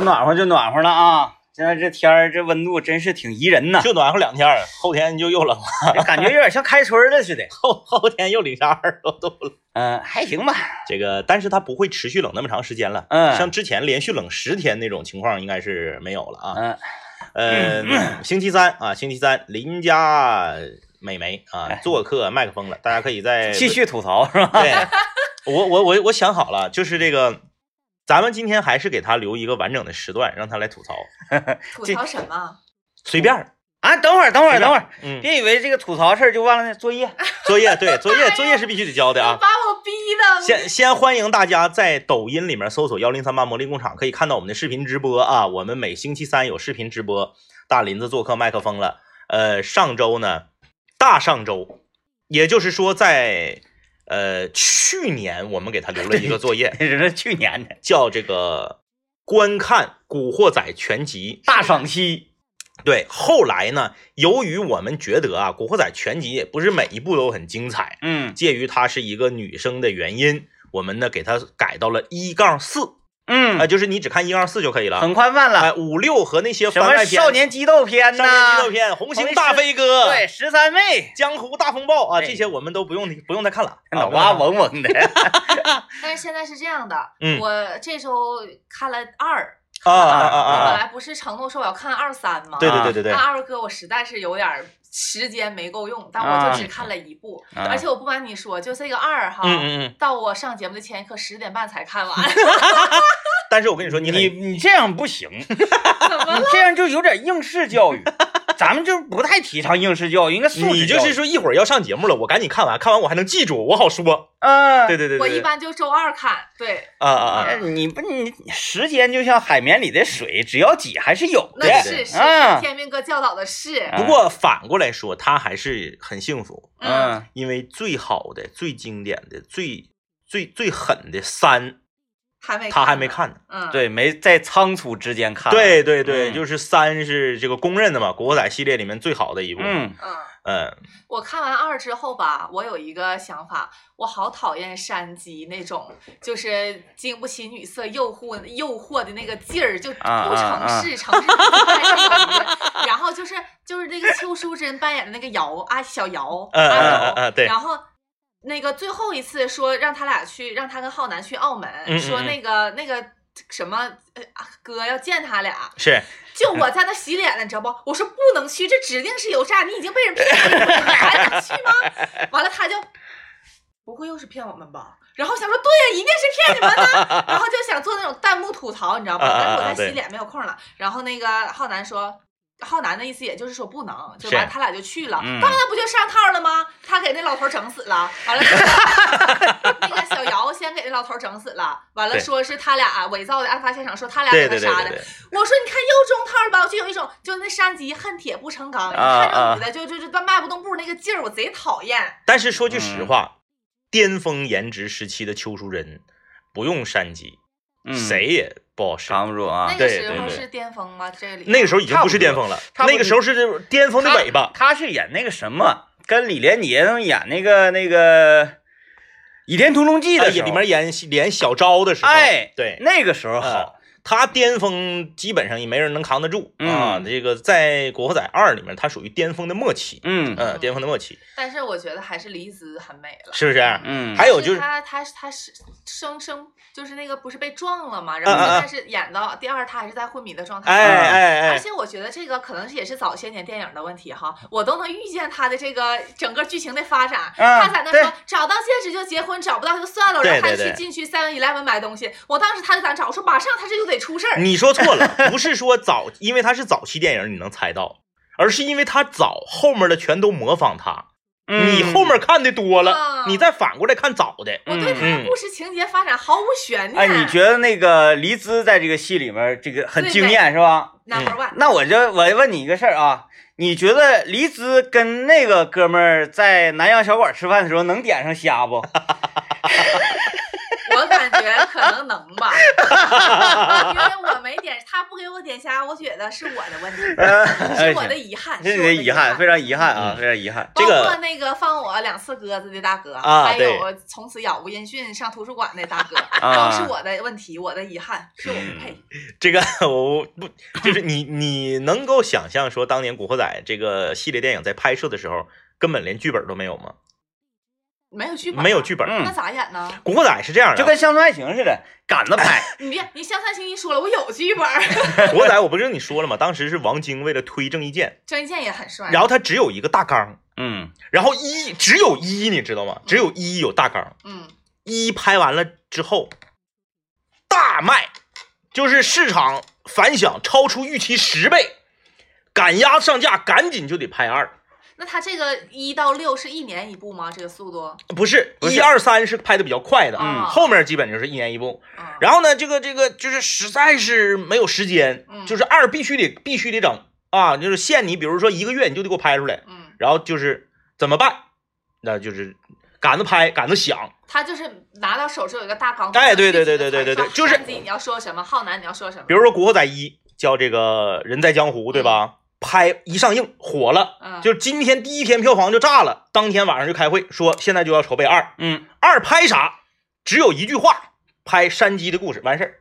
暖和就暖和了啊！现在这天儿这温度真是挺宜人呐，就暖和两天，后天就又冷了，感觉有点像开春了似的。后后天又零下二十多度了。嗯，还行吧。这个，但是它不会持续冷那么长时间了。嗯，像之前连续冷十天那种情况应该是没有了啊。嗯，呃，星期三啊，星期三邻家美眉啊做客麦克风了，大家可以在继续吐槽是吧？对，我我我我想好了，就是这个。咱们今天还是给他留一个完整的时段，让他来吐槽。吐槽什么？随便啊！等会儿，等会儿，等会儿，嗯，别以为这个吐槽事儿就忘了作业。作业对，作业 作业是必须得交的啊！把我逼的。先先欢迎大家在抖音里面搜索幺零三八魔力工厂，可以看到我们的视频直播啊。我们每星期三有视频直播。大林子做客麦克风了。呃，上周呢，大上周，也就是说在。呃，去年我们给他留了一个作业，是去年的，叫这个观看《古惑仔》全集大赏析。对，后来呢，由于我们觉得啊，《古惑仔》全集也不是每一部都很精彩，嗯，介于它是一个女生的原因，我们呢给它改到了一杠四。嗯。啊，就是你只看一二四就可以了，很宽泛了。哎，五六和那些什么少年激斗片呐，少年激斗片，红星大飞哥，对，十三妹，江湖大风暴。啊，这些我们都不用不用再看了，脑瓜嗡嗡的。但是现在是这样的，嗯，我这周看了二。啊啊啊！我本来不是承诺说我要看二三吗？对对对对对。看二哥，我实在是有点时间没够用，但我就只看了一部，而且我不瞒你说，就这个二哈，嗯嗯嗯，到我上节目的前一刻十点半才看完。但是我跟你说，你你你这样不行，怎么了？这样就有点应试教育，咱们就不太提倡应试教育，应该素质你就是说一会儿要上节目了，我赶紧看完，看完我还能记住，我好说。嗯，对对对，我一般就周二看。对，啊啊啊！你不你时间就像海绵里的水，只要挤还是有的。那是是天明哥教导的是。不过反过来说，他还是很幸福。嗯，因为最好的、最经典的、最最最狠的三。还没他还没看呢，嗯，对，没在仓促之间看。对对对，就是三是这个公认的嘛，古惑仔系列里面最好的一部。嗯嗯嗯。我看完二之后吧，我有一个想法，我好讨厌山鸡那种，就是经不起女色诱惑诱惑的那个劲儿，就不成事，成事然后就是就是那个邱淑贞扮演的那个瑶啊，小瑶，嗯嗯嗯，对，然后。那个最后一次说让他俩去，让他跟浩南去澳门，说那个那个什么呃哥要见他俩，是，就我在那洗脸了，你知道不？我说不能去，这指定是有诈，你已经被人骗了，你还能去吗？完了他就不会又是骗我们吧？然后想说对呀，一定是骗你们的，然后就想做那种弹幕吐槽，你知道吧？但是我在洗脸没有空了。然后那个浩南说。浩南的意思也就是说不能，就完他俩就去了，到那不就上套了吗？他给那老头整死了，完了 那个小姚先给那老头整死了，完了说是他俩伪造的案发现场，说他俩给他杀的。我说你看又中套了吧？就有一种就那山鸡恨铁不成钢，看着女的就就就迈不动步那个劲儿，我贼讨厌。但是说句实话，巅峰颜值时期的邱淑贞不用山鸡，谁也。不好扛不住啊！那个时候是巅峰吗？这里那个时候已经不是巅峰了，那个时候是巅峰的尾巴。他是演那个什么，跟李连杰他们演那个那个《倚天屠龙记》的里面演演小昭的时候，哎，对，那个时候好。他巅峰基本上也没人能扛得住啊！这个在《古惑仔二》里面，他属于巅峰的末期，嗯嗯，巅峰的末期。但是我觉得还是黎姿很美了，是不是？嗯，还有就是他他他是生生就是那个不是被撞了嘛，然后现在是演到第二，他还是在昏迷的状态。哎哎哎！而且我觉得这个可能是也是早些年电影的问题哈，我都能预见他的这个整个剧情的发展。他在那说找到戒指就结婚，找不到就算了，然后还去进去 Seven Eleven 买东西。我当时他就在找，我说马上他这就得出事儿。你说。错了，不是说早，因为它是早期电影，你能猜到，而是因为他早，后面的全都模仿他。你后面看的多了，你再反过来看早的。我对他的故事情节发展毫无悬念。哎，你觉得那个黎姿在这个戏里面这个很惊艳是吧？Number one。那我就我问你一个事儿啊，你觉得黎姿跟那个哥们儿在南阳小馆吃饭的时候能点上虾不？我觉可可能能吧，因为我没点，他不给我点虾，我觉得是我的问题，是我的遗憾，是我的遗憾，非常遗憾啊，嗯非常遗憾。这个包括那个放我两次鸽子的大哥，啊还有从此杳无音讯上图书馆的大哥，啊都是我的问题，我的遗憾，是我不配。这个我不就是你你能够想象说当年《古惑仔》这个系列电影在拍摄的时候根本连剧本都没有吗？没有剧本，没有剧本。嗯那咋演呢？古惑仔》是这样的，就跟《乡村爱情》似的，赶着拍。你别，你乡村爱情一说了，我有剧本，古惑仔》我不是跟你说了吗？当时是王晶为了推郑伊健，郑伊健也很帅。然后他只有一个大纲，嗯然后一只有一你知道吗？只有一有大纲，嗯，一拍完了之后大卖，就是市场反响超出预期十倍，赶鸭子上架，赶紧就得拍二。那他这个一到六是一年一部吗？这个速度？不是一二三是拍的比较快的，嗯后面基本就是一年一部。啊，然后呢，这个这个就是实在是没有时间，嗯就是二必须得必须得整啊，就是限你，比如说一个月你就得给我拍出来，嗯，然后就是怎么办？那就是赶着拍，赶着想，他就是拿到手是有一个大纲。哎对对对对对对对就是你要说什么，浩南你要说什么？比如说《古惑仔一》叫这个人在江湖，对吧？拍一上映火了，嗯，就是今天第一天票房就炸了，当天晚上就开会说现在就要筹备二，嗯，二拍啥？只有一句话，拍山鸡的故事，完事儿，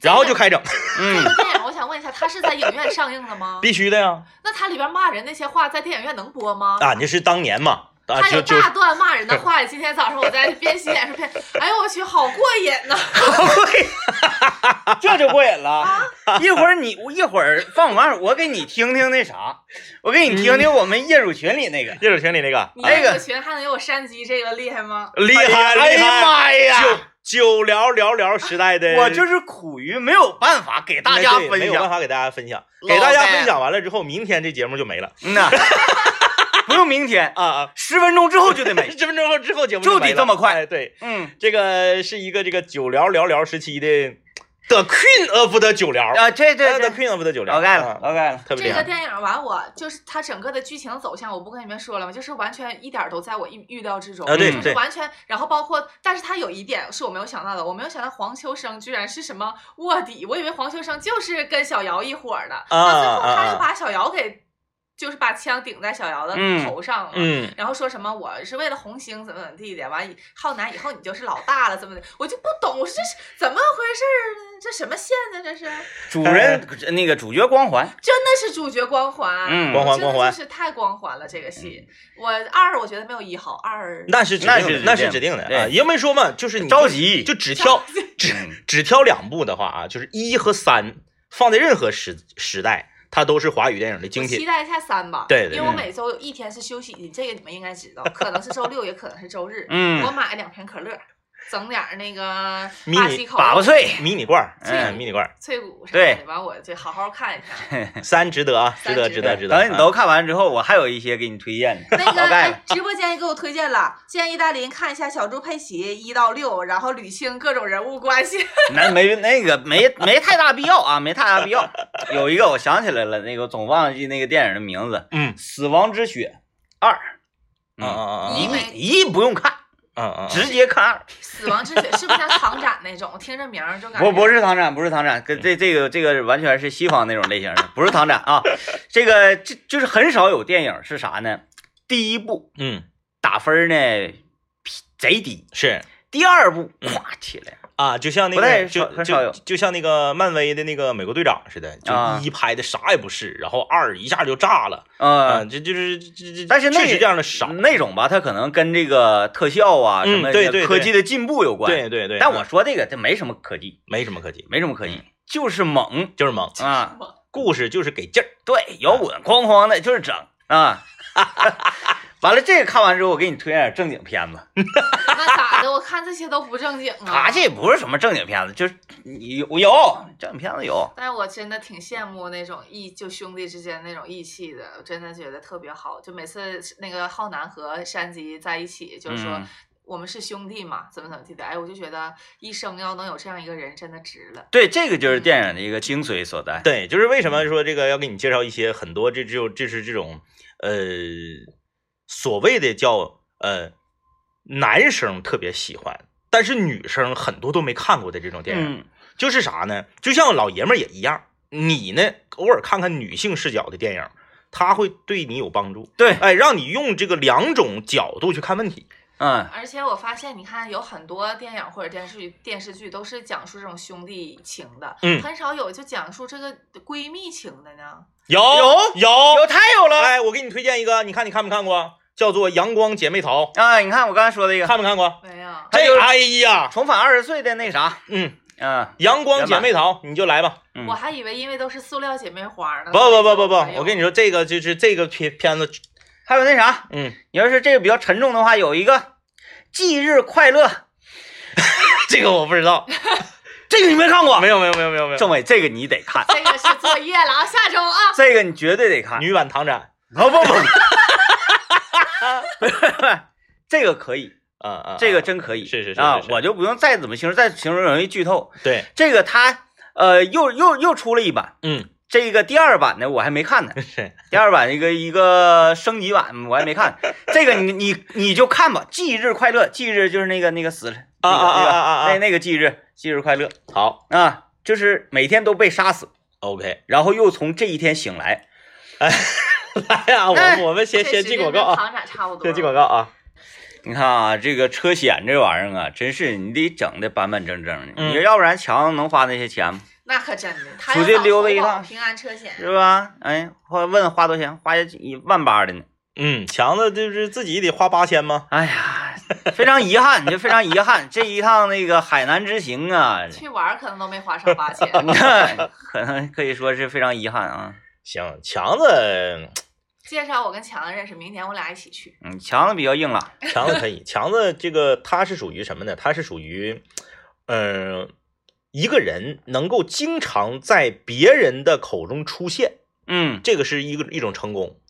然后就开整，嗯电影我想问一下，他是在影院上映的吗？必须的呀。那他里边骂人那些话在电影院能播吗？啊，那是当年嘛，啊，他有大段骂人的话，今天早上我在边洗脸时片，哎呦我去，好过瘾呐！这就过瘾了。啊一会儿你一会儿放完，我给你听听那啥，我给你听听我们业主群里那个。业主群里那个你那个这个群还能有我山鸡这个厉害吗？厉害哎呀厉害，妈呀！九九聊聊聊时代的，我就是苦于没有办法给大家分享没有办。法给大家分享，给大家分享完了之后，明天这节目就没了嗯呐，不用明天，啊啊，十分钟之后就得没。十分钟后之后节目就没了得这么快哎，对，嗯这个是一个这个九聊聊聊时期的 The Queen of the 九聊啊，这这，The 这 Queen of the 九聊，我盖了，我盖了。这个特别厉害。电影完，我就是它整个的剧情走向，我不跟你们说了吗？就是完全一点儿都在我预预料之中，啊对就是完全。然后包括，但是它有一点是我没有想到的，我没有想到黄秋生居然是什么卧底，我以为黄秋生就是跟小姚一伙儿的，到最后他又把小姚给，就是把枪顶在小姚的嗯头上了。嗯，然后说什么我是为了红星怎么怎么地的，完以浩南以后你就是老大了怎么的，我就不懂，我说这是怎么回事儿呢？这什么线呢？这是主人那个主角光环，真的是主角光环，嗯光环真的光环就是太光环了这个戏。我二我觉得没有一好，二那是指那定的，那是指定的啊，因为说嘛，就是你着急就只挑只嗯只挑两部的话啊，就是一和三放在任何时时代，它都是华语电影的精品。我期待一下三吧，对对对因为我每周有一天是休息的，这个你们应该知道，可能是周六，也可能是周日。嗯我买两瓶可乐，整点那个迷你巴西口味粑粑脆，迷你罐儿，嗯嗯，迷你罐儿，脆骨啥对的，完我就好好看一看。三值得啊，值得，值得值得，等你都看完之后，我还有一些给你推荐的。那个直播间也给我推荐了，建议大林看一下小猪佩奇一到六，然后捋清各种人物关系。那没那个没没太大必要啊，没太大必要。有一个我想起来了，那个总忘记那个电影的名字，嗯《死亡之雪二》。嗯嗯嗯一一不用看，嗯嗯，直接看二。死亡之雪是不是像唐展那种？听这名儿就感觉不不是唐展，不是唐展，跟这这个这个完全是西方那种类型的，不是唐展啊。这个这就是很少有电影是啥呢？第一部嗯打分呢贼低，是第二部嗯咵起来，啊，就像那个就就就像那个漫威的那个美国队长似的，啊就一拍的啥也不是，然后二一下就炸了啊，呃，这就是这这，但是那确实这样的少，那种吧，它可能跟这个特效啊嗯什么对对对科技的进步有关。对对对。但我嗯说这个这没什么科技，没什么科技，没什么科技，就是猛就是猛，啊！故事就是给劲儿。对，摇滚哐哐的，就是整啊。完了，这个看完之后，我给你推荐点正经片子。那咋的？我看这些都不正经啊。啊，这也不是什么正经片子，就是有有正经片子有。但是我真的挺羡慕那种义，就兄弟之间那种义气的，我真的觉得特别好。就每次那个浩南和山鸡在一起，就是说、嗯我们是兄弟嘛，怎么怎么地的，哎，我就觉得一生要能有这样一个人，真的值了。对，这个就是电影的一个精髓所在。对，就是为什么说这个要给你介绍一些很多这只有这是这种呃所谓的叫呃男生特别喜欢，但是女生很多都没看过的这种电影，嗯就是啥呢？就像老爷们儿也一样，你呢偶尔看看女性视角的电影，它会对你有帮助。对，哎，让你用这个两种角度去看问题。嗯。而且我发现，你看有很多电影或者电视剧、电视剧都是讲述这种兄弟情的，嗯。很少有就讲述这个闺蜜情的呢。有有？有。有太有了。哎，我给你推荐一个，你看你看没看过？叫做《阳光姐妹淘》，啊！你看我刚才说的一个。看没看过？没有，还有这哎呀，重返二十岁的那啥，嗯，嗯。阳光姐妹淘，你就来吧。嗯。我还以为因为都是塑料姐妹花呢。不不不不不，我跟你你说，这个就是这个片片子，还有那啥，嗯，你要是这个比较沉重的话，有一个忌日快乐，这个我不知道，这个你没看过？没有没有没有没有没有。政委，这个你得看，这个是作业了啊，下周啊。这个你绝对得看。女版唐展，不不不，这个可以，啊啊，这个真可以，是是是是，是啊我就不用再怎么形容，再形容容易剧透。对，这个他呃又又又出了一版，嗯，这个第二版的我还没看呢，是。第二版一个一个升级版我还没看，这个你你你就看吧，忌日快乐，忌日就是那个那个死了，那个啊啊啊。那个啊啊啊那那个忌日，忌日快乐。好。啊，就是每天都被杀死，，OK，然后又从这一天醒来。来呀，我我们先先进广告啊，差不多。先进广告啊，你看啊，这个车险这玩意儿啊，真是你得整的板板正正的，嗯。你要不然强能花那些钱吗？那可真的，他出去溜达一趟平安车险。是吧？哎，花问花多少钱？花一万八的呢。嗯，强子就是自己得花八千吗？哎呀，非常遗憾，就非常遗憾，这一趟那个海南之行啊，去玩可能都没花上八千。可能可以说是非常遗憾啊。行，强子，介绍我跟强子认识，明年我俩一起去。嗯，强子比较硬朗，强子可以，强子这个他是属于什么呢？他是属于，嗯、一个人能够经常在别人的口中出现，嗯，这个是一个一种成功。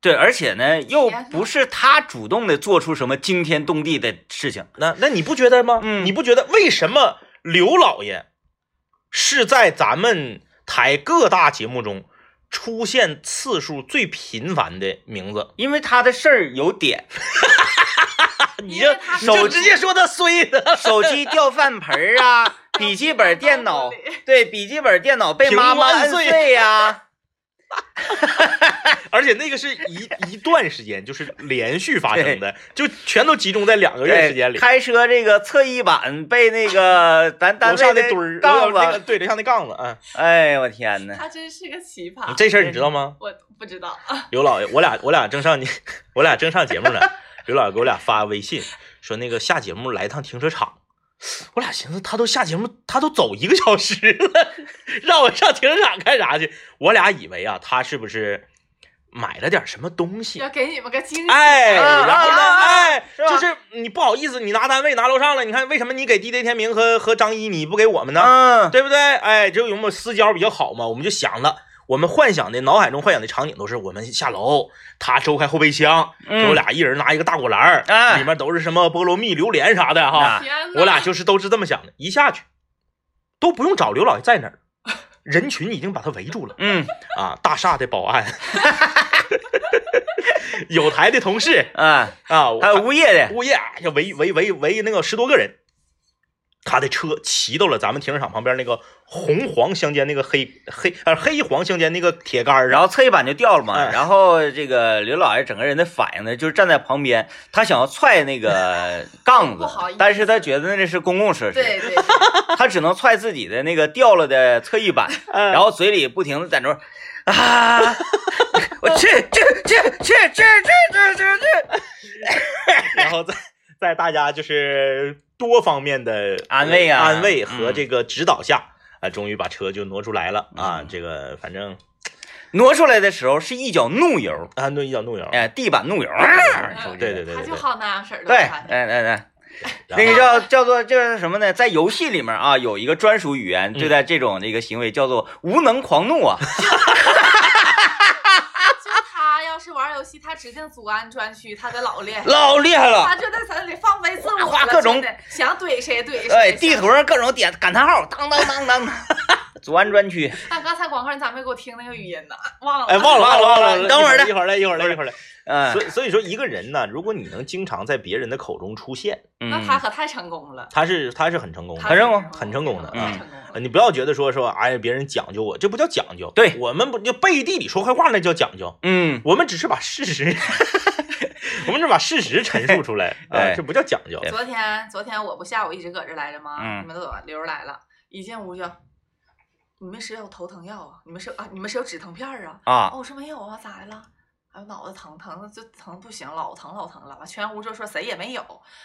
对，而且呢，又不是他主动的做出什么惊天动地的事情，那那你不觉得吗？嗯你不觉得为什么刘老爷是在咱们台各大节目中出现次数最频繁的名字？因为他的事儿有点，你就直接说他衰的，手机掉饭盆儿啊，笔记本电脑，对，笔记本电脑被妈妈摁摁碎碎呀、而且那个是一一段时间，就是连续发生的，就全都集中在两个月时间里。开车这个侧翼板被那个咱单位那墩儿，杠那个子，对，着上那杠子，嗯，哎呦我天呐，他真是个奇葩。这事儿你知道吗？我不知道，刘老爷，我俩我俩正上你，我俩正上节目呢，刘老师给我俩发微信说那个下节目来趟停车场，我俩寻思他都下节目，他都走一个小时了，让我上停车场干啥去？我俩以为啊，他是不是买了点什么东西？要给你们个惊喜。哎，啊然后呢，哎，是就是你不好意思，你拿单位拿楼上了，你看为什么你给 DJ 天明和和张一，你不给我们呢？嗯，对不对？哎，就有没有私交比较好嘛？我们就想了，我们幻想的脑海中幻想的场景都是我们下楼，他周开后备箱，我俩一人拿一个大果篮儿，哎里面都是什么菠萝蜜、榴莲啥的哈。我俩就是都是这么想的，一下去都不用找刘老爷在哪儿，人群已经把他围住了嗯啊！大厦的保安，有台的同事啊，啊，还有物业的，物业要围围围围那个十多个人，他的车骑到了咱们停车场旁边那个红黄相间那个黑黑呃黑黄相间那个铁杆儿，然后侧翼板就掉了嘛，哎。然后这个刘老爷整个人的反应呢，就是站在旁边，他想要踹那个 杠子不好意思，但是他觉得那是公共设施，对对对，他只能踹自己的那个掉了的侧翼板，嗯然后嘴里不停的在那 啊，我去去去去去去去去去，然后再在大家就是多方面的安慰啊安慰和嗯这个指导下啊，终于把车就挪出来了啊，嗯这个反正挪出来的时候是一脚怒油，啊，对一脚怒油，哎，地板怒油，对对对对对，他就好那样式儿的。对，哎哎哎。那个叫叫做就是什么呢？在游戏里面啊，有一个专属语言嗯对待这种这个行为叫做无能狂怒啊。游戏，他指定祖安专区，他的老厉害。老厉害了！他就在在那里放飞自我了，各种想怼谁怼谁。哎，地图上各种点感叹号，当当当当，左安专区，但刚才广告你咋没给我听那个语音呢？忘了，哎，忘了忘了忘了，等会儿呢一会儿来一会儿来一会儿来。嗯所以所以说，一个人呢，如果你能经常在别人的口中出现，嗯，那他可太成功了，他是他是很成功的。很成功很成功的啊你不要觉得说说，哎，别人讲究我，这不叫讲究。对我们不就背地里说坏话，那叫讲究。嗯，我们只是把事实，我们只把事实陈述出来 啊，这不叫讲究。昨天昨天我不下午一直搁这来着吗？嗯你们都有刘来了，一进屋就，你们谁有头疼药啊？你们是啊？你们谁有止疼片儿啊？啊哦，我说没有啊，咋的了？哎，我脑子疼，疼的就疼不行，老疼老疼了。完，全屋就说谁也没有。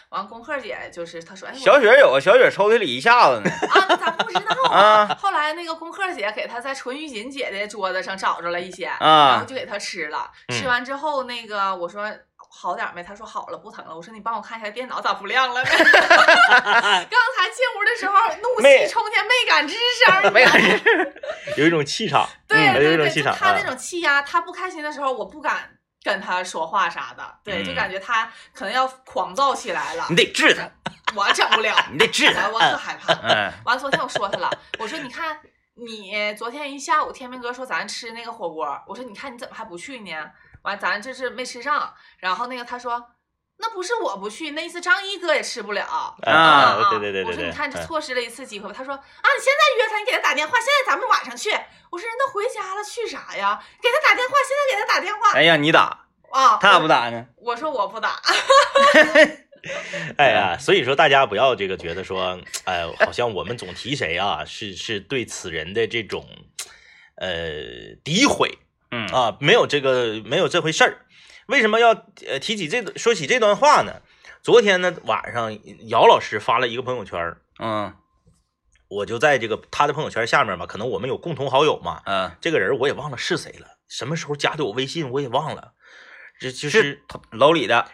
完，功课姐就是她说，哎，小雪有，小雪抽屉里一下子呢，啊，那咋不知道啊？后来那个功课姐给她在纯玉锦姐的桌子上找着了一些，然后啊，就给她吃了。嗯吃完之后，那个我说好点没？他说好了，不疼了。我说你帮我看一下电脑咋不亮了呢？刚才进屋的时候怒气冲天，没敢吱声，没敢有一种气场，对嗯有一对对，种气场啊就他那种气压，他不开心的时候，我不敢跟他说话啥的，对，就嗯感觉他可能要狂躁起来了你，得治他，我整不了，你得治他，我我可害怕。嗯完，昨天我说他了，我说你看你昨天一下午天明哥说咱吃那个火锅，我说你看你怎么还不去呢？完，咱这是没吃上，然后那个他说。那不是我不去，那意思张一哥也吃不了啊对对对对对我说你看错失了一次机会吧。他说啊，你现在约他，你给他打电话，现在咱们晚上去。我说人都回家了，去啥呀？给他打电话，现在给他打电话哎呀，你打，啊！他咋不打呢？我说我不打，哎呀，所以说大家不要这个觉得说，哎，好像我们总提谁啊，是是对此人的这种呃诋毁嗯。啊，没有这个没有这回事儿。为什么要呃提起这说起这段话呢？昨天呢晚上，姚老师发了一个朋友圈儿，嗯。我就在这个他的朋友圈下面嘛，可能我们有共同好友嘛，嗯，这个人我也忘了是谁了，什么时候加的我微信我也忘了，这就是是楼里的。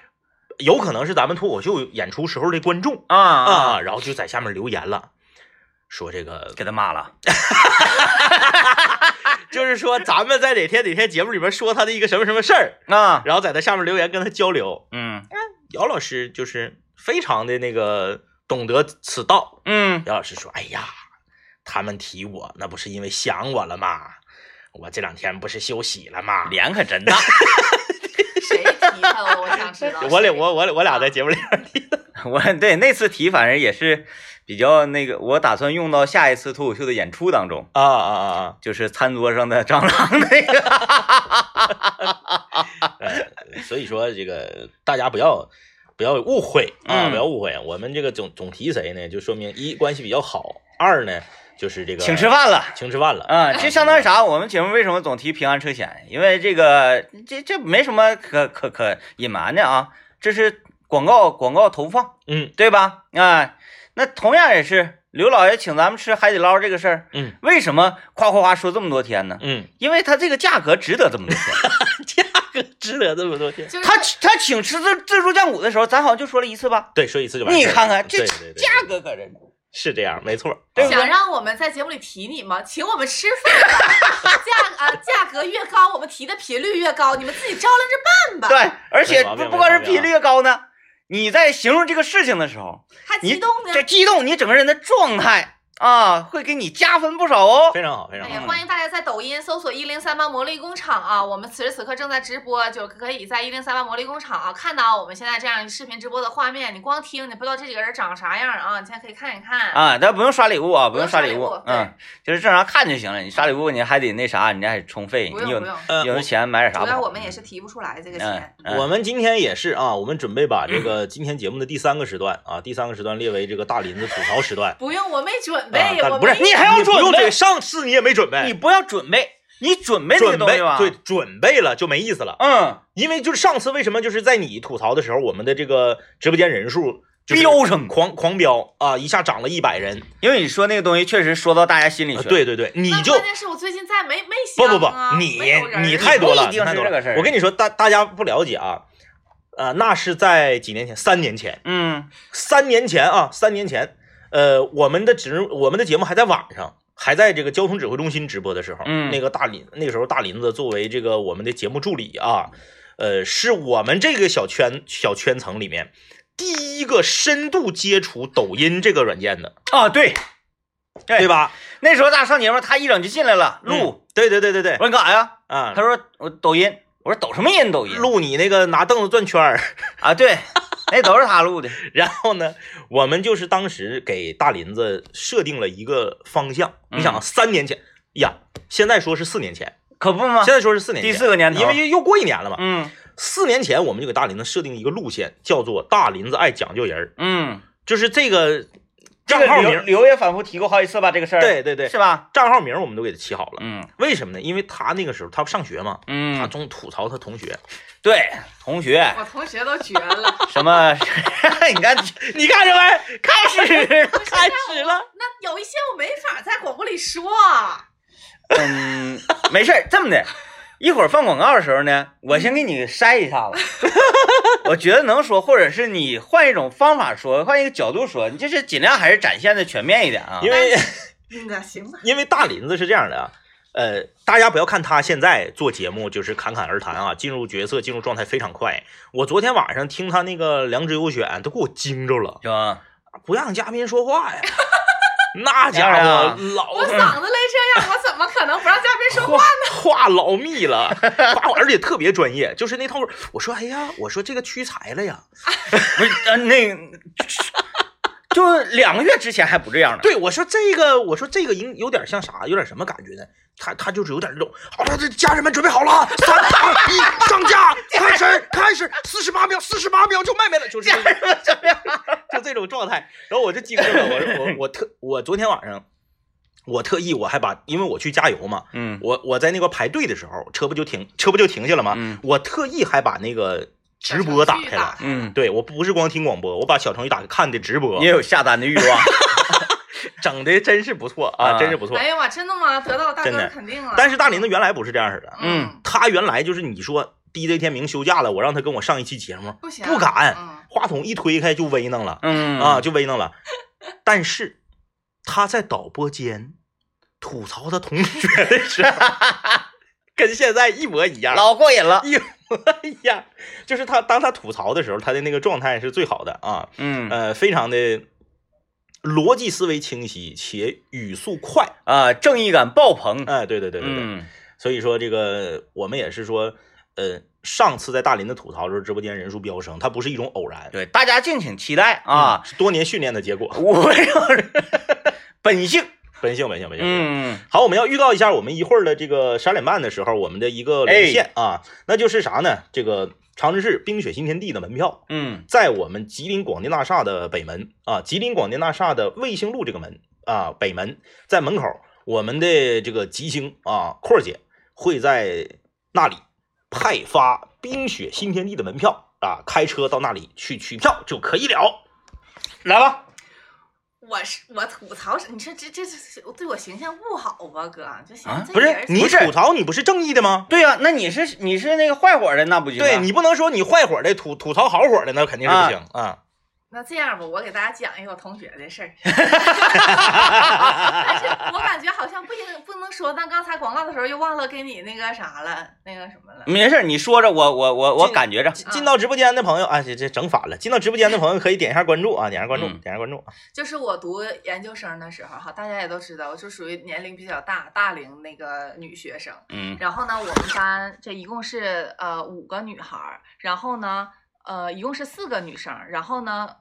有可能是咱们脱口秀演出时候的观众啊啊，啊，然后就在下面留言了，说这个给他骂了，就是说咱们在哪天哪天节目里面说他的一个什么什么事儿，啊，然后在他下面留言跟他交流，嗯姚老师就是非常的那个懂得此道，嗯，姚老师说，哎呀，他们提我那不是因为想我了吗？我这两天不是休息了吗？脸可真大 谁提他了？我想知道。我俩我我俩我俩在节目里面 我对那次提反正也是比较那个，我打算用到下一次脱口秀的演出当中，啊啊啊啊！就是餐桌上的蟑螂那个，呃，所以说这个大家不要不要误会啊，嗯不要误会。我们这个总总提谁呢？就说明一关系比较好，二呢就是这个请吃饭了。请吃饭了啊，就相当于啥？我们节目为什么总提平安车险？因为这个这这没什么可可可隐瞒的啊，这是广告广告投放，嗯对吧？啊，那同样也是刘老爷请咱们吃海底捞这个事儿，嗯为什么夸夸夸说这么多天呢？嗯，因为他这个价格值得这么多天。价格值得这么多天？就是他他请吃自自助酱骨的时候，咱好像就说了一次吧？对，说一次就完事了。你看看这价格可真是这样，没错。想让我们在节目里提你吗？请我们吃饭，价啊价格越高，我们提的频率越高，你们自己照着办吧。，对，而且不不光是频率越高呢，你在形容这个事情的时候，还你激动呢。这激动，你整个人的状态啊，会给你加分不少哦。非常好，非常好。欢迎大家在抖音搜索一零三八魔力工厂啊！我们此时此刻正在直播，就可以在一零三八魔力工厂啊看到我们现在这样视频直播的画面。你光听，你不知道这几个人长啥样啊！你现在可以看一看。啊，但不用刷礼物啊，不不用刷礼物嗯，就是正常看就行了。你刷礼物你还得那啥，你还得充费，你有不用不用，呃，有的钱买点啥？主要我们也是提不出来这个嗯钱。嗯我们今天也是啊，我们准备把这个今天节目的第三个时段啊，第三个时段列为这个大林子吐槽时段。不用，我没准备不是你还要你不用准备上次你也没准备，你不要准备，你准备这个准备东西吧？对，，准备了就没意思了。嗯，因为就是上次为什么就是在你吐槽的时候，我们的这个直播间人数飙升狂狂飙啊，一下涨了一百人。因为你说那个东西确实说到大家心里去了。啊对对对，你就关键是我最近在没没不不不你你太多了，一定你太多了是这个事儿我跟你说，大大家不了解啊，呃，那是在几年前，三年前，嗯三年前啊，三年前，呃，我们的直我们的节目还在晚上，还在这个交通指挥中心直播的时候，嗯那个大林那个时候大林子作为这个我们的节目助理啊，呃，是我们这个小圈小圈层里面第一个深度接触抖音这个软件的。啊，对，对对吧？那时候大上节目，他一整就进来了，录。嗯，对对对对对我，说你干啥呀？啊他，说我抖音。我说抖什么音？抖音录你那个拿凳子转圈儿，啊？对，那都是他录的。然后呢，我们就是当时给大林子设定了一个方向。你想三年前呀，现在说是四年前，可不吗？现在说是四年前，第四个年头因为又过一年了嘛。嗯四年前我们就给大林子设定一个路线，叫做大林子爱讲究人儿，嗯，就是这个账号名，刘也反复提过好几次吧，这个事儿。对对对，是吧？账号名我们都给他起好了。嗯为什么呢？因为他那个时候他上学嘛，嗯他嗯，总吐槽他同学。对，同学我同学都绝了。什么？你看，你看着没？开始了，开始了。那有一些我没法在广播里说。嗯，没事儿，这么的，一会儿放广告的时候呢，我先给你筛一下子，我觉得能说，或者是你换一种方法说，换一个角度说，你就是尽量还是展现的全面一点啊。因为 那行吧，因为大林子是这样的啊，呃，大家不要看他现在做节目就是侃侃而谈啊，进入角色、进入状态非常快。我昨天晚上听他那个《良知优选》，都给我惊着了，是吧？不让嘉宾说话呀，那家伙老我嗓子累这样，我怎么可能不让嘉宾说话？呢话 老密了，话而且特别专业，就是那套。我说，哎呀，我说这个屈才了呀，不是，呃，那个就两个月之前还不这样呢。对我说这个，我说这个应有点像啥，有点什么感觉呢？他他就是有点那种，好了，这家人们准备好了，三二一，上架，开始开始，四十八秒，四十八秒就卖没了，就是这种就这种状态。然后我就惊着了，我说我我特我昨天晚上我特意我还把，因为我去加油嘛，嗯我我在那个排队的时候，车不就停车不就停下了吗？嗯我特意还把那个直播打开了。嗯，对我不是光听广播，我把小程序打开看的直播，也有下单的欲望。整的真是不错啊，啊真是不错。哎呀妈，真的吗？得到大哥肯定了。但是大林子原来不是这样式的，嗯他原来就是你说 DJ 天明休假了，我让他跟我上一期节目，不行，不敢嗯话筒一推开就威能了嗯啊，就威能了。但是他在导播间吐槽他同学的时候，跟现在一模一样，老过瘾了。一模一样。就是他当他吐槽的时候，他的那个状态是最好的啊，嗯呃，非常的逻辑思维清晰且语速快。啊，正义感爆棚。哎，对对对对对。嗯所以说这个我们也是说，呃，上次在大林的吐槽的时候，直播间人数飙升，它不是一种偶然对，大家敬请期待啊！是多年训练的结果，我 让人 本性。本性本性本性。嗯好，我们要预告一下，我们一会儿的这个十二点半的时候，我们的一个连线啊，那就是啥呢？这个长春市冰雪新天地的门票，嗯在我们吉林广电大厦的北门啊，吉林广电大厦的卫星路这个门啊，北门在门口，我们的这个吉星啊，阔儿姐会在那里派发冰雪新天地的门票啊，开车到那里去取票就可以了。来吧，我是我吐槽是，你说这这这对我形象不好吧，哥？就行啊，不是你吐槽你不是正义的吗？对呀、那你是你是那个坏火的，那不行啊。对你不能说你坏火的吐吐槽好火的，那肯定是不行啊。那这样吧，我给大家讲一个我同学的事儿。但是我感觉好像不应不能说，但刚才广告的时候又忘了给你那个啥了，那个什么了。没事，你说着，我我我我感觉着。进进到直播间的朋友啊，这这整反了。进到直播间的朋友可以点一下关注啊，点一下关注，嗯点一下关注。就是我读研究生的时候哈，大家也都知道，我就属于年龄比较大大龄那个女学生。嗯然后呢，我们班这一共是呃五个女孩儿，然后呢，呃一共是四个女生，然后呢。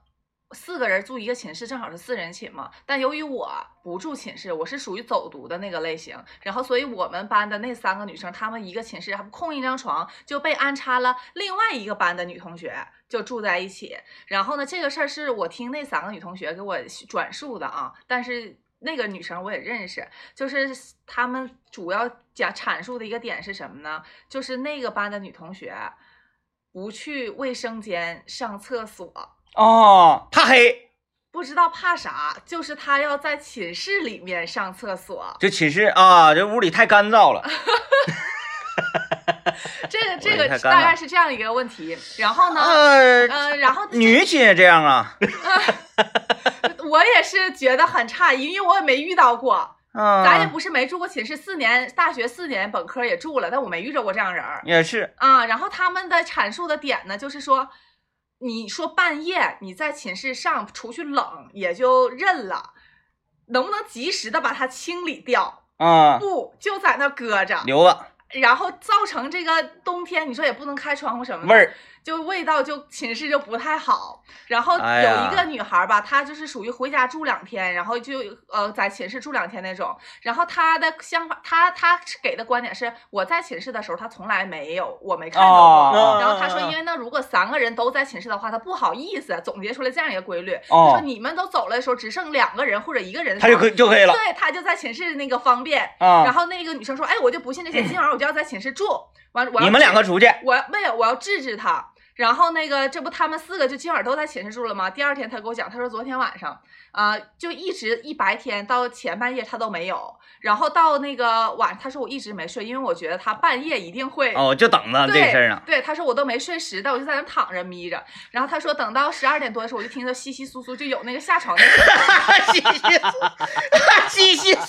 四个人住一个寝室，正好是四人寝嘛。但由于我不住寝室，我是属于走读的那个类型，然后所以我们班的那三个女生，她们一个寝室还不空一张床，就被安插了另外一个班的女同学，就住在一起。然后呢，这个事儿是我听那三个女同学给我转述的啊，但是那个女生我也认识，就是她们主要讲阐述的一个点是什么呢？就是那个班的女同学不去卫生间上厕所，哦，怕黑，不知道怕啥，就是他要在寝室里面上厕所。这寝室啊，这屋里太干燥了。这个这我也个太干了大概是这样一个问题。然后呢，呃，呃，然后女寝也这样啊。我也是觉得很诧异，因为我也没遇到过。啊，咱也不是没住过寝室，四年大学四年本科也住了，但我没遇着过这样人儿也是。啊。然后他们的阐述的点呢，就是说，你说半夜你在寝室上出去冷也就认了，能不能及时的把它清理掉？啊，不，就在那搁着，留了然后造成这个冬天，你说也不能开窗户什么的，味儿，就味道就寝室就不太好。然后有一个女孩吧，她就是属于回家住两天，然后就呃在寝室住两天那种。然后她的想法，她她给的观点是，我在寝室的时候，她从来没有我没看到过。哦然后她说，因为为那如果三个人都在寝室的话，她不好意思总结出来这样一个规律。哦她说你们都走了的时候，只剩两个人或者一个人的时他候，就可就可以了对，她就在寝室那个方便。啊然。后那个女生说，哎，我就不信这些，今晚我就要在寝室住。完，我要你们两治个出去，我没有，我要治治他。然后那个，这不他们四个就今晚都在寝室住了吗？第二天他给我讲，他说昨天晚上，啊，就一直一白天到前半夜他都没有，然后到那个晚，他说我一直没睡，因为我觉得他半夜一定会。哦，就等着这对事儿呢。对，他说我都没睡实的，我就在那躺着眯着。然后他说等到十二点多的时候，我就听到稀稀疏疏，就有那个下床的声音。稀稀疏，稀稀疏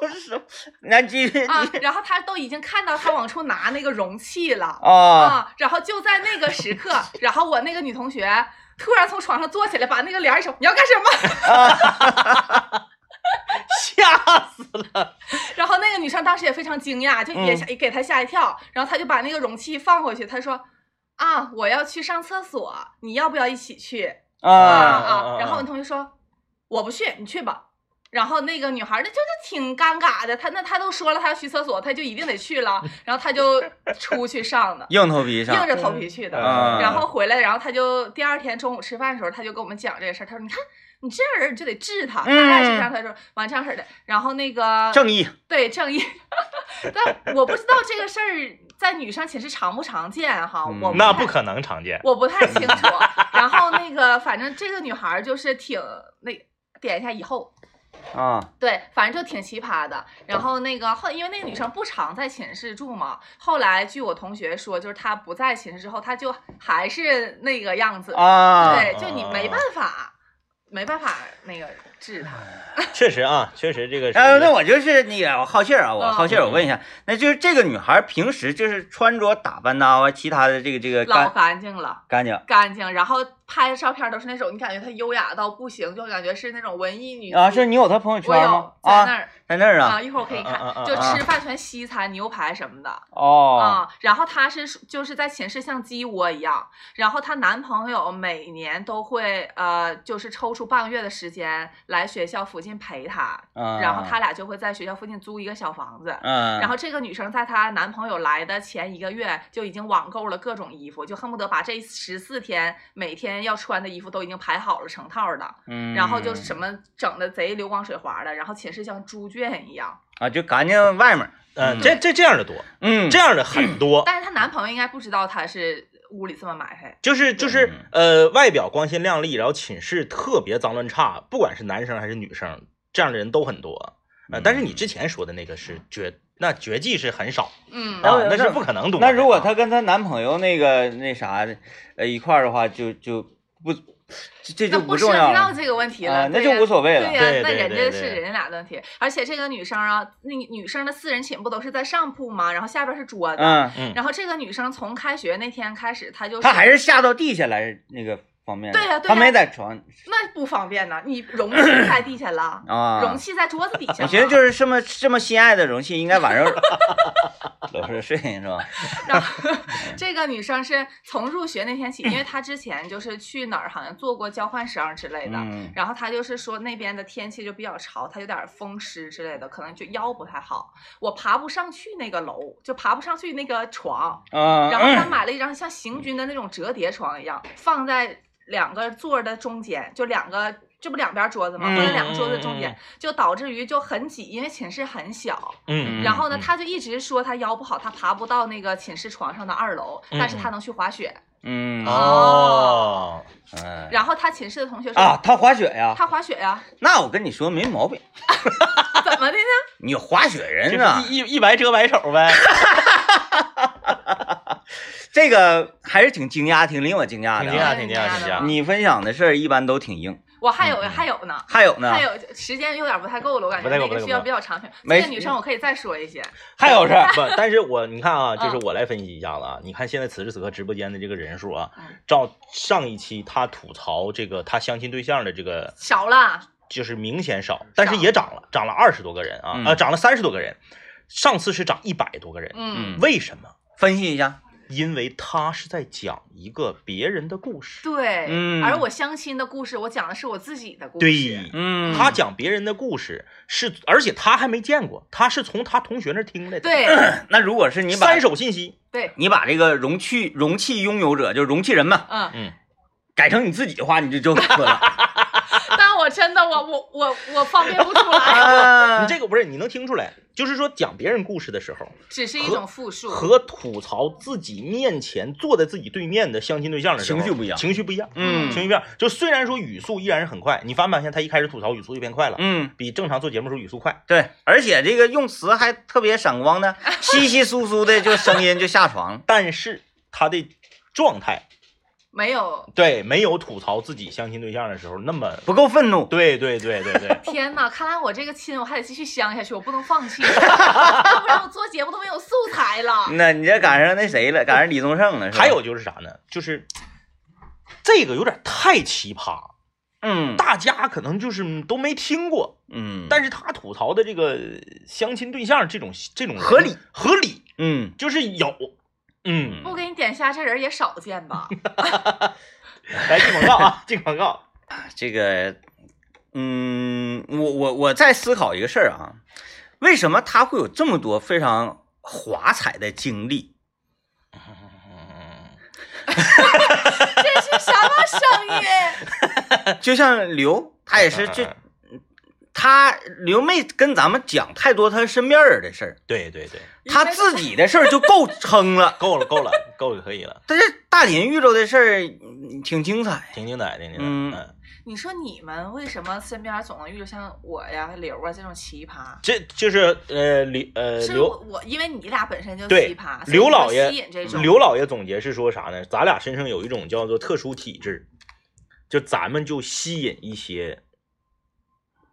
疏是什么？那继续啊，然后他都已经看到他往出拿那个容器了啊啊，然后就在那个时刻，然后我那个女同学突然从床上坐起来，把那个帘儿一收，你要干什么？吓死了，然后那个女生当时也非常惊讶，就也给她吓一跳，然后她就把那个容器放回去，她说啊，我要去上厕所，你要不要一起去啊？啊然后我同学说我不去，你去吧。然后那个女孩儿呢，就是挺尴尬的，她那她都说了她要去厕所，她就一定得去了，然后她就出去上的，硬头皮上硬着头皮去的。啊然后回来，然后她就第二天中午吃饭的时候，她就跟我们讲这个事儿。她说：“你看你这样人，你就得治他。”大概是这样。她说完这样式儿的。然后那个正义对正义，但我不知道这个事儿在女生寝室常不常见哈，嗯我太那不可能常见。我不太清楚。然后那个反正这个女孩儿就是挺那点一下以后。啊，对，反正就挺奇葩的。然后那个后，因为那个女生不常在寝室住嘛，后来据我同学说，就是她不在寝室之后，她就还是那个样子。啊，对，就你没办法，没办法那个治她。确实啊，确实这个是。呃，那我就是那个我好气儿啊，我嗯好气儿，我问一下，那就是这个女孩平时就是穿着打扮呐，完其他的这个这个老干干净了，干净干净，然后拍的照片都是那种，你感觉她优雅到不行，就感觉是那种文艺女啊？是你有她朋友我有圈吗？在那啊，儿在那儿啊，啊？一会儿我可以看，就啊吃饭全西餐、牛排什么的。哦，啊、然后她是就是在寝室像鸡窝一样，然后她男朋友每年都会呃，就是抽出半个月的时间来学校附近陪她，嗯，然后他俩就会在学校附近租一个小房子。嗯，然后这个女生在她男朋友来的前一个月就已经网购了各种衣服，就恨不得把这十四天每天要穿的衣服都已经排好了成套的，嗯，然后就什么整的贼流光水滑的，然后寝室像猪圈一样。啊，就干净外面，嗯，这这这样的多，嗯，这样的很多。但是她男朋友应该不知道她是屋里这么埋汰。就是就是呃，外表光鲜亮丽，然后寝室特别脏乱差，不管是男生还是女生，这样的人都很多。呃，但是你之前说的那个是绝，那绝技是很少嗯，啊，那是不可能多。那如果她跟她男朋友那个那啥的，呃一块儿的话，就就不这这就那不涉及重要了到这个问题了，啊，那就无所谓了对。呀、那人家是人家俩的问题，而且这个女生啊，那女生的四人寝不都是在上铺吗？然后下边是桌子，嗯，嗯然后这个女生从开学那天开始，她就她还是下到地下来那个方便的。对呀对呀她没在床那不方便呢，你容器在地下了，啊。容器在桌子底下嘛。我寻思就是这么这么心爱的容器，应该晚上搂着睡是吧？然后这个女生是从入学那天起，因为她之前就是去哪儿好像做过交换生之类的。嗯然后她就是说那边的天气就比较潮，她有点风湿之类的，可能就腰不太好。我爬不上去那个楼，就爬不上去那个床。啊，然后她 买了一张像行军的那种折叠床一样，放在两个座儿的中间，就两个。这不两边桌子吗？嗯放在两个桌子中间就导致于就很挤，因为寝室很小。嗯，然后呢，嗯他就一直说他腰不好，他爬不到那个寝室床上的二楼，嗯但是他能去滑雪。嗯哦，嗯然后他寝室的同学说，啊，他滑雪呀？他滑雪呀，那我跟你说没毛病，怎么的呢？你滑雪人啊，一一一白遮百丑呗。这个还是挺惊讶，挺令我惊讶的惊讶，挺惊讶，挺惊讶。你分享的事儿一般都挺硬，我还有还有呢，还有呢？还，有时间有点不太够了，我感觉不太够那个需要比较长篇。没这个女生我可以再说一些，还有事儿不，但是我你看啊，就是嗯。我来分析一下子啊，你看现在此时此刻直播间的这个人数啊嗯，照上一期他吐槽这个他相亲对象的这个少了，就是明显少，但是也涨了，涨了二十多个人啊，嗯。呃，涨了三十多个人。上次是涨一百多个人，嗯，嗯。为什么？分析一下，因为他是在讲一个别人的故事，对，嗯而我相亲的故事，我讲的是我自己的故事。对，嗯，他讲别人的故事是，而且他还没见过，他是从他同学那听来的。，对那如果是你把三手信息，对，你把这个容器容器拥有者，就是容器人嘛，嗯，嗯，改成你自己的话，你就就 可了。真的 我我我我方便不出来，啊你这个不是你能听出来，就是说讲别人故事的时候，只是一种复述。和吐槽自己面前坐在自己对面的相亲对象的时候，情绪不一样情绪不一样，嗯情绪不一样。就虽然说语速依然是很快，你发没发现他一开始吐槽语速就变快了，嗯，比正常做节目时候语速快。对，而且这个用词还特别闪光呢，稀稀疏疏的，就声音就下床。但是他的状态，没有，对，没有吐槽自己相亲对象的时候那么，不够愤怒，对对对对对，天哪！看来我这个亲我还得继续相下去，我不能放弃，要不然我做节目都没有素材了。那你这赶上那谁了？赶上李宗盛了，还有就是啥呢？就是这个有点太奇葩，嗯。大家可能就是都没听过，嗯，但是他吐槽的这个相亲对象这种这种合理。合理，嗯，就是有，嗯，不给你点下这人也少见吧？来进广告啊，进广告，这个，嗯，我我我在思考一个事儿啊，为什么他会有这么多非常华彩的经历？这是什么声音？就像刘，他也是就他刘妹跟咱们讲太多他身边人的事儿，对对对，他自己的事儿就够撑了。够了够了够就，可以了，但是大林遇到的事挺精彩，挺精彩，挺精彩，嗯。嗯，你说你们为什么身边总能遇到像我呀、刘啊这种奇葩？这就是呃刘呃刘我我，因为你俩本身就奇葩，刘老爷吸引这种。刘老爷总结是说啥呢？咱俩身上有一种叫做特殊体质，就咱们就吸引一些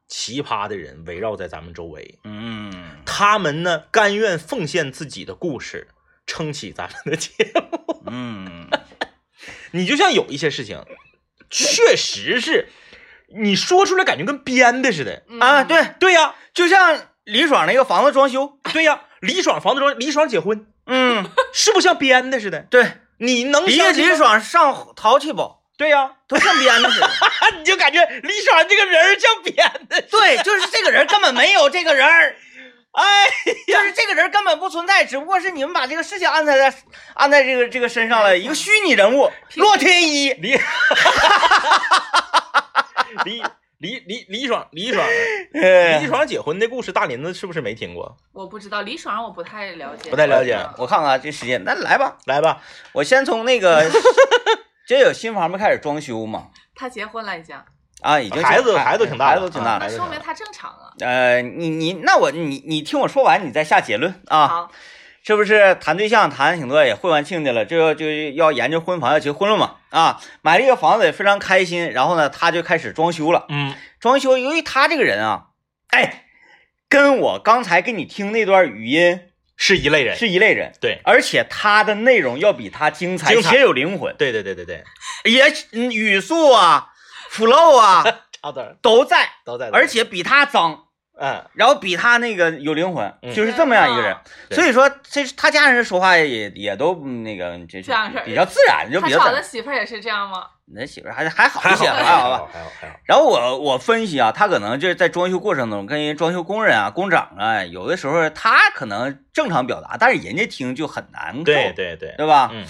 奇葩的人围绕在咱们周围，嗯，他们呢甘愿奉献自己的故事，撑起咱们的节目。嗯，你就像有一些事情，确实是你说出来感觉跟编的似的。嗯啊，对，对呀、就像李爽那个房子装修，对呀、李爽房子装，李爽结婚嗯，是不像编的似的？对，你能李相信吗？李爽上淘气堡对呀、都像编的似的。你就感觉李爽这个人儿像编的。对，就是这个人根本没有这个人儿，哎，就是这个人根本不存在，只不过是你们把这个事情安排在安在这个这个身上了，一个虚拟人物 洛天依。李。李李李李爽李爽。李哎，爽结婚的故事，大林子是不是没听过？我不知道李爽，我不太了解，不太了解。嗯我看看啊，这时间，那来吧，来吧，我先从那个，这有新房不开始装修嘛？他结婚了已经，啊，已经孩子孩孩子都挺大了孩子挺大说明他正常啊。呃，你你那我你你听我说完，你再下结论啊。好，是不是谈对象谈挺多，也混完亲的了，这要就要研究婚房，要结婚了嘛？啊，买了一个房子也非常开心，然后呢，他就开始装修了。嗯，装修，由于他这个人啊，哎，跟我刚才给你听那段语音是一类人，是一类人，对。而且他的内容要比他精彩精彩。且有灵魂，对对对对对，也嗯语速啊、flow 啊 差点都在，都在，而且比他脏。嗯，然后比他那个有灵魂，嗯就是这么样一个人。所以说，这他家人说话也也都嗯那个，就是这样式比较自然，就他找的比较自然。媳妇儿也是这样吗？你那媳妇儿还还好一些，还好吧。，还好还好，然后我我分析啊，他可能就是在装修过程中跟人装修工人啊、工长啊，有的时候他可能正常表达，但是人家听就很难受，对对对，对吧？嗯，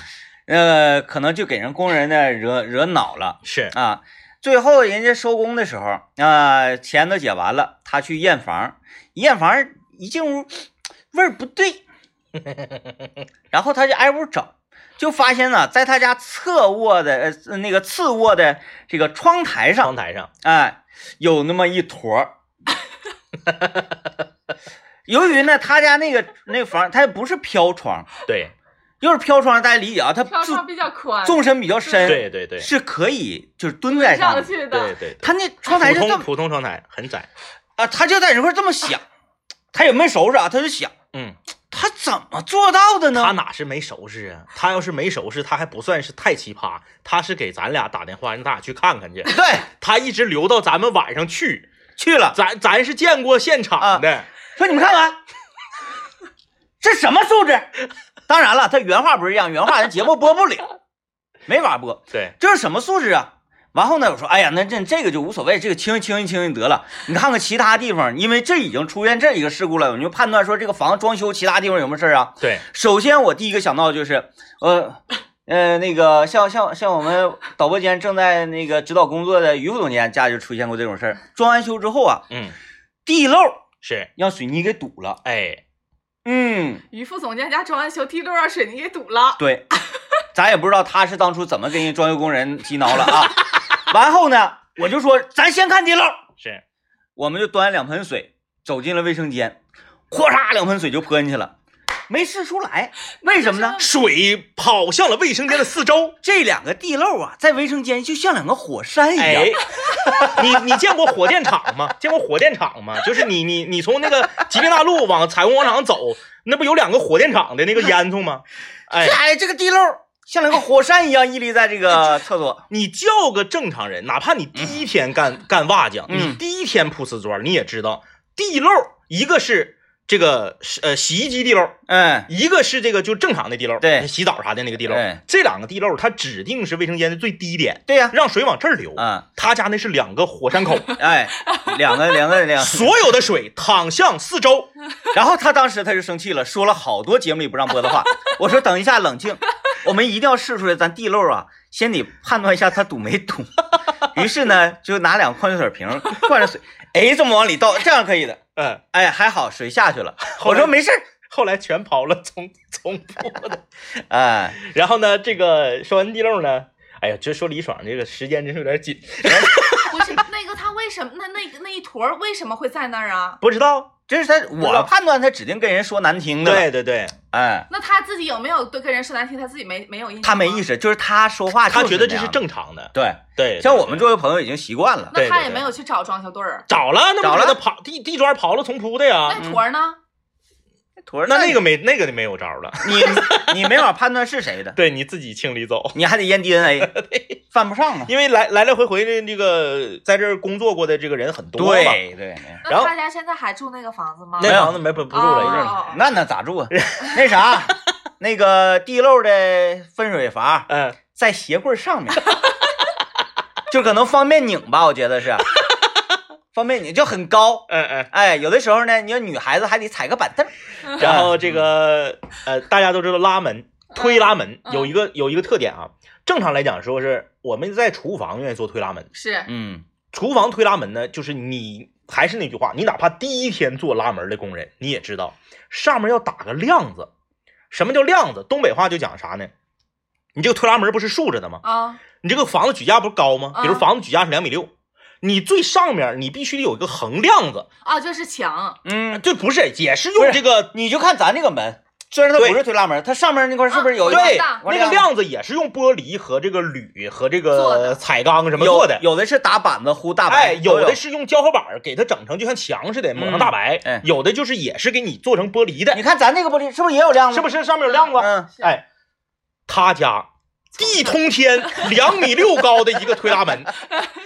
呃，可能就给人工人呢惹惹恼了是，啊。最后人家收工的时候啊、钱都结完了，他去验房，验房一进屋味儿不对，然后他就挨屋找，就发现呢，在他家侧卧的呃那个次卧的这个窗台上窗台上，哎，有那么一坨儿。由于呢，他家那个那个房，它也不是飘窗，对要是飘窗，大家理解啊，它纵飘窗比较宽，纵深比较深，对。对对是可以就是蹲在上去的。对对，他那窗台普通就这么普通窗台很窄，啊，他就在这块这么想，他也没收拾啊，他就想，嗯，他怎么做到的呢？他哪是没收拾啊？他要是没收拾，他还不算是太奇葩，他是给咱俩打电话，让咱俩去看看去。对，他一直留到咱们晚上去，去了，咱咱是见过现场的，说你们看看，这什么素质？当然了，他原话不是这样，原话咱节目播不了，没法播。对，这是什么素质啊？完后呢，我说，哎呀，那这这个就无所谓，这个清清一清就得了。你看看其他地方，因为这已经出现这一个事故了，我们就判断说这个房子装修其他地方有没有事儿啊？对，首先我第一个想到就是，呃 呃，那个像像像我们导播间正在那个指导工作的于副总监家就出现过这种事儿，装完修之后啊，嗯，地漏是，让水泥给堵了。哎，嗯，于副总监家装完修，地漏让水泥给堵了。对，咱也不知道他是当初怎么跟人装修工人激挠了啊。完后呢，我就说咱先看地漏，是，我们就端两盆水走进了卫生间，哗嚓两盆水就泼进去了，没试出来，为什么呢？水跑向了卫生间的四周。这两个地漏啊，在卫生间就像两个火山一样。哎，你你见过火电厂吗？见过火电厂吗？就是你你你从那个吉林大路往彩虹广场走，那不有两个火电厂的那个烟囱吗？哎这，哎，这个地漏像两个火山一样屹立在这个厕所。你叫个正常人，哪怕你第一天干干瓦匠，嗯你第一天铺瓷砖，你也知道地漏，一个是这个是呃洗衣机地漏，嗯，一个是这个就正常的地漏，对洗澡啥的那个地漏，这两个地漏它指定是卫生间的最低点，对呀、让水往这儿流。嗯，他家那是两个火山口，哎，两个两个两个，所有的水淌向四周。然后他当时他就生气了，说了好多节目里不让播的话。我说等一下，冷静，我们一定要试出来，咱地漏啊，先得判断一下它堵没堵。于是呢，就拿两个矿泉水瓶 灌着水，哎，这么往里倒，这样可以的。嗯，哎，还好水下去了。我说没事儿，后来全刨了重重铺的。哎，然后呢，这个说完地漏呢，哎呀，就说李爽这个时间真是有点紧，不是那个他为什么那那那一坨为什么会在那儿啊？不知道。这是他，我判断他指定跟人说难听的。，对对对，哎，那他自己有没有对跟人说难听？他自己没没有印象？识。他没意识，就是他说话，他觉得这是正。常的。对，对，像我们作为朋友已经习惯了。对对那他也没有去找装修队儿。找了，那找了是他刨地地砖刨了重铺的呀。那坨儿呢？坨儿那那个没那个就没有招了，你你没法判断是谁的，对你自己清理走。你还得验 DNA，犯不上啊。因为来来来回回的这个在这儿工作过的这个人很多嘛，对对，然后那他家现在还住那个房子吗？那房子没不不住了已经。哦那那咋住啊？那啥，那个地漏的分水阀嗯，在鞋柜上面，就可能方便拧吧，我觉得是，方便拧就很高。嗯嗯，哎，有的时候呢，你要女孩子还得踩个板凳儿。然后这个呃，大家都知道拉门推拉门嗯有一个有一个特点啊，正常来讲说是我们在厨房愿意做推拉门，是嗯厨房推拉门呢，就是你还是那句话，你哪怕第一天做拉门的工人，你也知道上面要打个亮子。什么叫亮子？东北话就讲啥呢？你这个推拉门不是竖着的吗？啊，你这个房子举架不是高吗？比如啊房子举架是两米六，你最上面你必须得有一个横亮子，啊，就是墙，嗯，这不是也是用这个你就看咱这个门，虽然它不是推拉门，它上面那块是不是有一对那个亮子也是用玻璃和这个铝和这个彩钢什么做的。有的是打板子糊大白，哎，有的是用胶合板给它整成就像墙似的，抹上大白；哎有的就是也是给你做成玻璃的你，看咱这个玻璃是不是也有亮子？是不是上面有亮子？嗯，哎，他家地通天，两米六高的一个推拉门，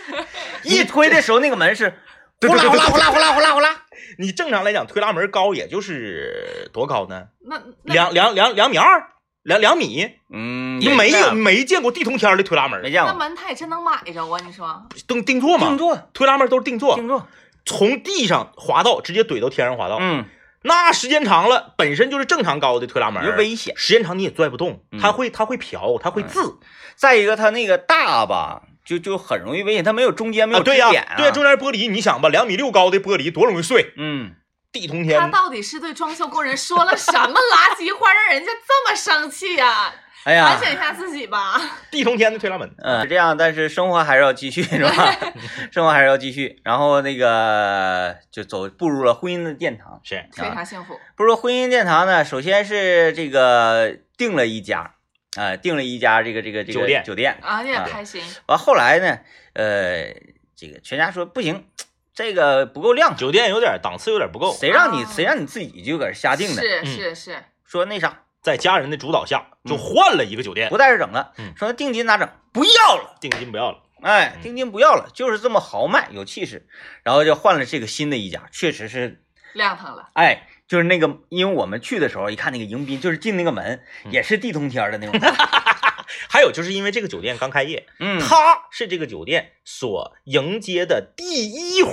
一推的时候那个门是呼啦呼啦呼啦呼啦呼啦呼啦，你正常来讲推拉门高也就是多高呢？那那两两两两米二，两两米，嗯，你没有没见过地通天的推拉门没，见过。那门它也真能买着啊？你说。定定做吗？定做推拉门都是定做，定做，从地上滑道直接怼到天上滑道，嗯，那时间长了，本身就是正常高的推拉门有，危险。时间长你也拽不动，嗯。它会它会瓢，它会自。再一个，它那个大吧，就就很容易危险，它没有中间没啊，有对呀支点啊，对，中间玻璃，你想吧，两米六高的玻璃多容易碎，嗯，地通天他，到底是对装修工人说了什么垃圾话，让人家这么生气呀？哎呀反，省一下自己吧。地通天的推拉门，嗯，是这样，但是生活还是要继续，是吧？生活还是要继续，然后那个就走步入了婚姻的殿堂。是非常幸福，步入婚姻殿堂呢，首先是这个订了一家，啊、订了一家这个这个这个酒店酒店，啊，你也啊开心，完后来呢，呃，这个全家说不行，这个不够亮，酒店有点档次有点不够，谁让你啊谁让你自己就搁这瞎订的？是嗯是是，说那啥，在家人的主导下就换了一个酒店不，在这整了嗯，说那定金咋整？不要了，定金不要了，哎，嗯定金不要了，就是这么豪迈有气势，然后就换了这个新的一家，确实是，亮堂了。哎，就是那个，因为我们去的时候一看那个迎宾，就是进那个门嗯也是地通天儿的那种，还有就是因为这个酒店刚开业，嗯，它是这个酒店所迎接的第一伙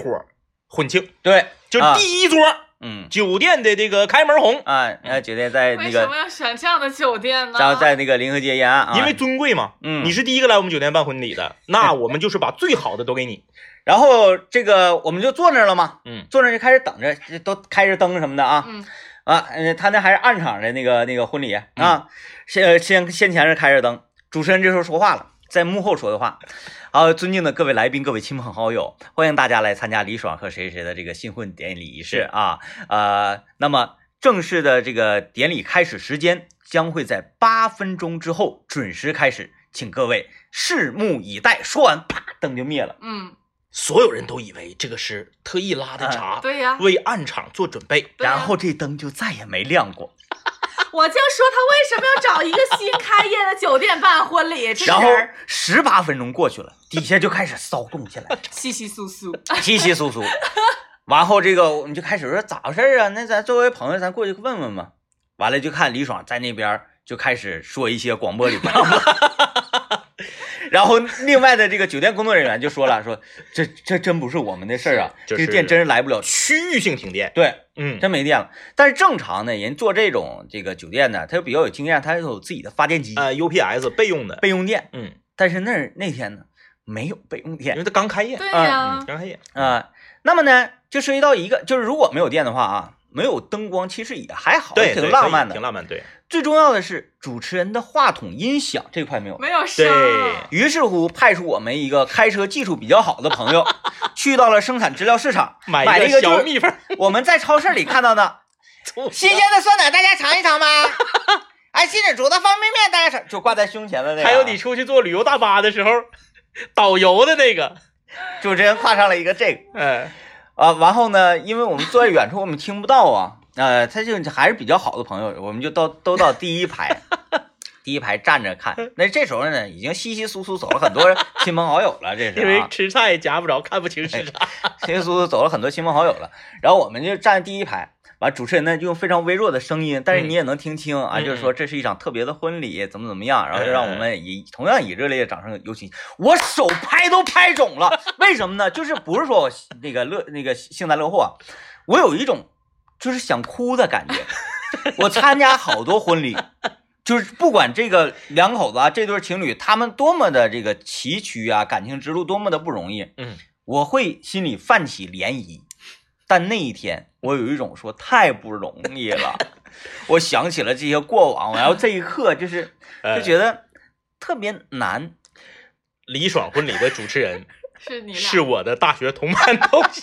婚庆，对，就第一桌、嗯，酒店的这个开门红，啊，那，酒店在那个为什么，要选这样的酒店呢？然后在那个临河街沿岸啊，因为尊贵嘛。嗯你是第一个来我们酒店办婚礼的，那我们就是把最好的都给你。然后这个我们就坐那儿了嘛，嗯，坐那儿就开始等着，这都开着灯什么的啊，嗯，啊，呃，他那还是暗场的那个那个婚礼啊，先先先前是开着灯，主持人这时候说话了，在幕后说的话，啊，尊敬的各位来宾、各位亲朋好友，欢迎大家来参加李爽和谁谁的这个新婚典礼仪式啊，呃，那么正式的这个典礼开始时间将会在八分钟之后准时开始，请各位拭目以待。说完，啪，灯就灭了。嗯，所有人都以为这个是特意拉的闸，对呀，为暗场做准备。然后这灯就再也没亮过。我就说他为什么要找一个新开业的酒店办婚礼？然后十八分钟过去了，底下就开始骚动起来，稀稀疏疏，稀稀疏疏。完后这个我们就开始说咋回事啊？那咱作为朋友，咱过去问问吧。完了就看李爽在那边就开始说一些广播里边的。然后另外的这个酒店工作人员就说了，说这这真不是我们的事儿啊，这个店真是来不了。区域性停电，对，嗯，真没电了。但是正常呢，人做这种这个酒店呢，他就比较有经验，他有自己的发电机、呃，UPS 备用的，备用电。嗯，但是那儿那天呢，没有备用电因为他刚开业，对呀嗯，，刚开业，啊、那么呢，就涉及到一个，就是如果没有电的话啊，没有灯光，其实也还好，对，挺浪漫的。挺浪漫，对，最重要的是主持人的话筒音响这块没有。没有声儿，于是乎，派出我们一个开车技术比较好的朋友，去到了生产资料市场，买了一一个就是小蜜蜂，我们在超市里看到的 新鲜的酸奶，大家尝一尝吧。哎，新煮的方便面，大家尝，就挂在胸前的那个啊。还有你出去坐旅游大巴的时候，导游的那个，主持人挎上了一个这个嗯，啊，然后呢，因为我们坐在远处，我们听不到啊，呃，他就还是比较好的朋友，我们就都都到第一排，第一排站着看。那这时候呢，已经稀稀疏疏走了很多亲朋好友了，这是因为啊，吃菜夹不着，看不清吃啥，稀稀疏疏走了很多亲朋好友了。然后我们就站第一排，完主持人呢就用非常微弱的声音，但是你也能听清啊，嗯就是说这是一场特别的婚礼，怎么怎么样，然后就让我们以同样以热烈的掌声有请。我手拍都拍肿了，为什么呢？就是不是说我那个乐那个幸灾乐祸啊，我有一种就是想哭的感觉。我参加好多婚礼，就是不管这个两口子啊，这对情侣，他们多么的这个崎岖啊，感情之路多么的不容易，嗯，我会心里泛起涟漪。但那一天，我有一种说太不容易了，我想起了这些过往，然后这一刻就是 就觉得得特别难。李爽婚礼的主持人 是你是我的大学同班同学。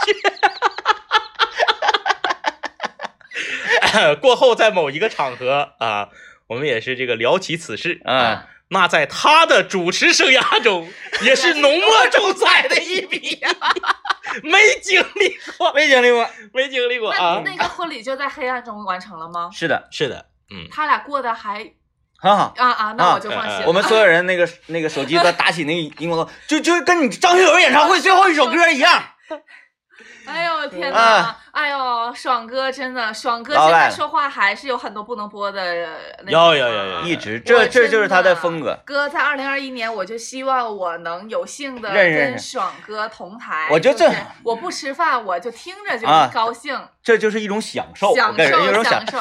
过后，在某一个场合啊，我们也是这个聊起此事嗯，那在他的主持生涯中，也是浓墨重彩的一笔呀、没经历过，没经历过。没经历过那啊。那个婚礼就在黑暗中完成了吗？是的，是的，嗯，他俩过得还很好。啊啊，那我就放心了。我们所有人那个那个手机都打起那个荧光灯，就就跟你张学友演唱会最后一首歌一样。哎呦天啊哪！哎呦，爽哥真的，爽哥现在说话还是有很多不能播的有种有有有啊一直我这这真就是他的风格。哥，在二零二一年，我就希望我能有幸的跟爽哥同台。我就这是我不吃饭，我就听着就啊高兴，这就是一种享受，享受享，受。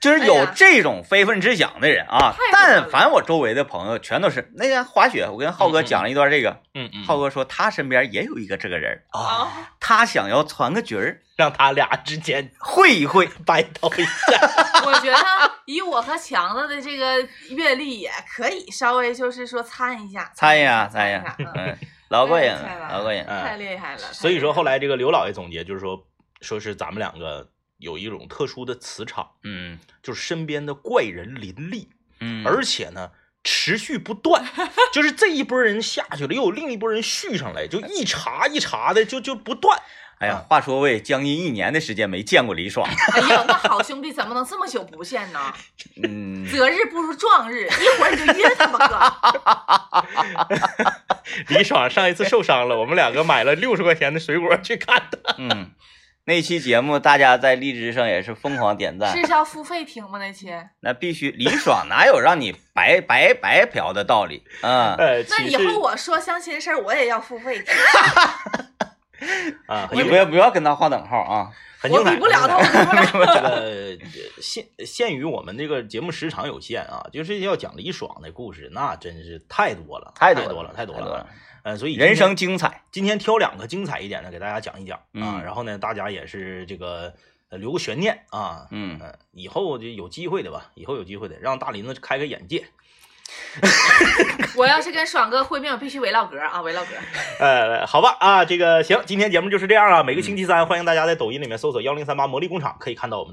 就是有这种非分之想的人啊。但凡我周围的朋友全都是那个滑雪，我跟浩哥讲了一段这个，嗯嗯，浩哥说他身边也有一个这个人，啊，啊，他想要传个局儿，让他俩之间会一会。battle 一下。我觉得以我和强子的这个阅历，也可以稍微就是说参一下，参一下参参一下嗯，嗯，老过瘾了，老过瘾。嗯太厉害了。所以说后来来这个刘老爷总结就是说，说是咱们两个有一种特殊的磁场，嗯就是身边的怪人林立，嗯，而且呢持续不断，就是这一波人下去了，又有另一波人续上来，就一茬一茬的就就不断。哎呀，话说我也将近一年的时间没见过李爽，哎呀，那好兄弟怎么能这么久不见呢？嗯，择日不如撞日，一会儿你就约他吧，哥。李爽上一次受伤了，我们两个买了六十块钱的水果去看他。嗯，那期节目大家在荔枝上也是疯狂点赞，是要付费听吗？那期？那必须李爽哪有让你白白白嫖的道理啊？呃，那以后我说相亲事儿，我也要付费听。啊，你不要不要跟他划等号啊！很精彩，我比不了他，我比不了。这个限限于我们这个节目时长有限啊，就是要讲李爽的故事，那真是太多了，太多了，太多了。嗯，所以人生精彩。今天挑两个精彩一点的给大家讲一讲啊，嗯然后呢，大家也是这个呃留个悬念啊，嗯，嗯，以后就有机会的吧，以后有机会的，让大林子开开眼界。我要是跟爽哥会面，我必须围唠嗑啊，围唠嗑。呃，好吧啊，这个行，今天节目就是这样啊。每个星期三，欢迎大家在抖音里面搜索幺零三八魔力工厂，可以看到我们的。